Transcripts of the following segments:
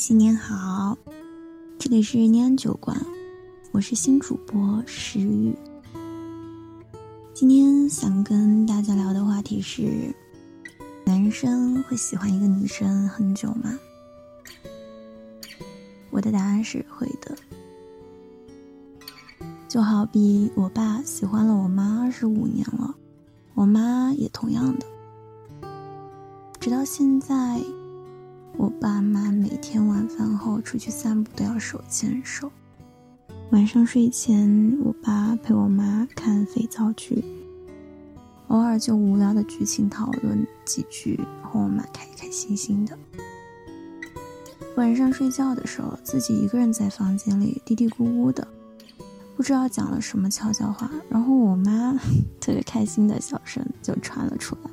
新年好，这里是念安酒馆，我是新主播石玉。今天想跟大家聊的话题是：男生会喜欢一个女生很久吗？我的答案是会的。就好比我爸喜欢了我妈二十五年了，我妈也同样的，直到现在。我爸妈每天晚饭后出去散步都要手牵手。晚上睡前，我爸陪我妈看肥皂剧，偶尔就无聊的剧情讨论几句，和我妈开开心心的。晚上睡觉的时候，自己一个人在房间里嘀嘀咕咕的，不知道讲了什么悄悄话，然后我妈 特别开心的笑声就传了出来。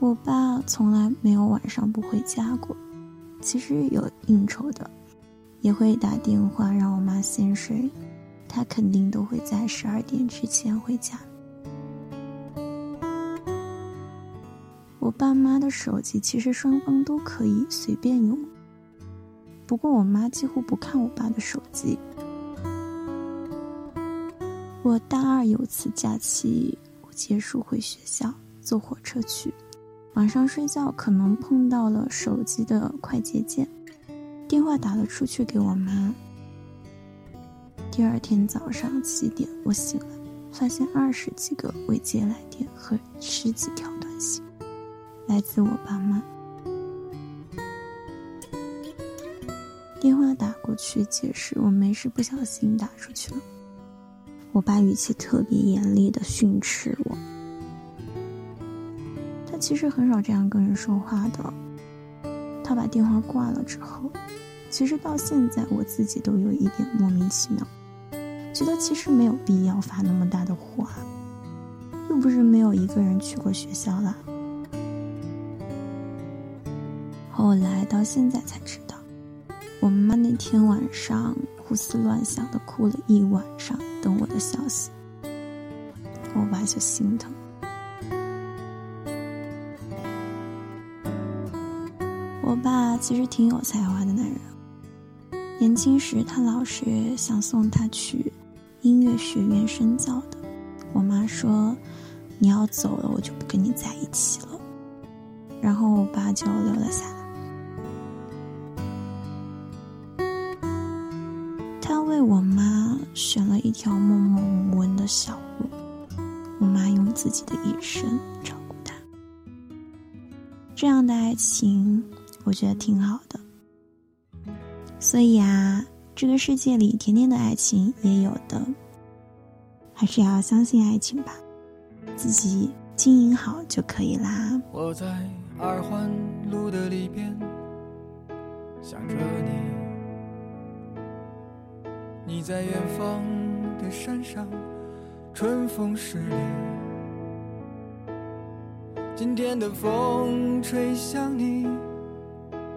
我爸从来没有晚上不回家过，其实有应酬的，也会打电话让我妈先睡，他肯定都会在十二点之前回家。我爸妈的手机其实双方都可以随便用，不过我妈几乎不看我爸的手机。我大二有次假期我结束回学校，坐火车去。晚上睡觉可能碰到了手机的快捷键，电话打了出去给我妈。第二天早上七点我醒来，发现二十几个未接来电和十几条短信，来自我爸妈。电话打过去解释我没事，不小心打出去了。我爸语气特别严厉的训斥我。其实很少这样跟人说话的。他把电话挂了之后，其实到现在我自己都有一点莫名其妙，觉得其实没有必要发那么大的火，又不是没有一个人去过学校啦。后来到现在才知道，我妈那天晚上胡思乱想的哭了一晚上，等我的消息，我爸就心疼。我爸其实挺有才华的男人。年轻时，他老师想送他去音乐学院深造的。我妈说：“你要走了，我就不跟你在一起了。”然后我爸就留了下来。他为我妈选了一条默默无闻的小路。我妈用自己的一生照顾他。这样的爱情。我觉得挺好的，所以啊，这个世界里甜甜的爱情也有的，还是要相信爱情吧，自己经营好就可以啦。我在二环路的里边想着你，你在远方的山上，春风十里，今天的风吹向你。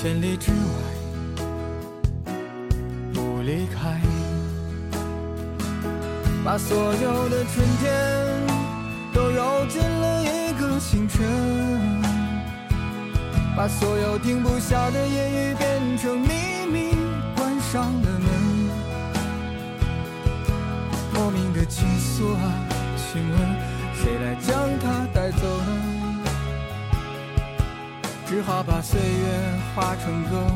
千里之外，不离开。把所有的春天都揉进了一个清晨，把所有停不下的言语变成秘密，关上了门。莫名的情愫啊，请问谁来将它带走呢？只好把岁月化成歌，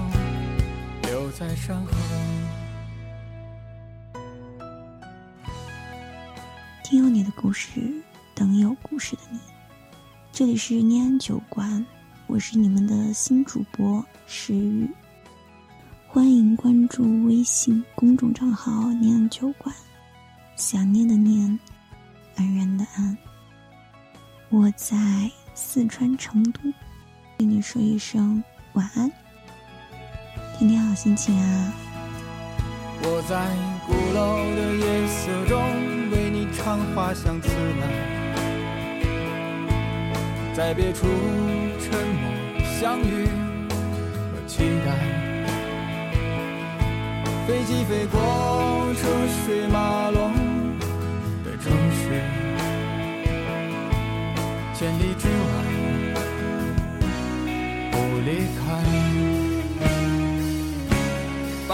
留在山河。听有你的故事，等有故事的你。这里是念安酒馆，我是你们的新主播石玉。欢迎关注微信公众账号“念安酒馆”，想念的念，安然的安。我在。四川成都，跟你说一声晚安，天天好心情啊！我在鼓楼的夜色中为你唱花香自来，在别处沉默相遇和期待。飞机飞过车水马龙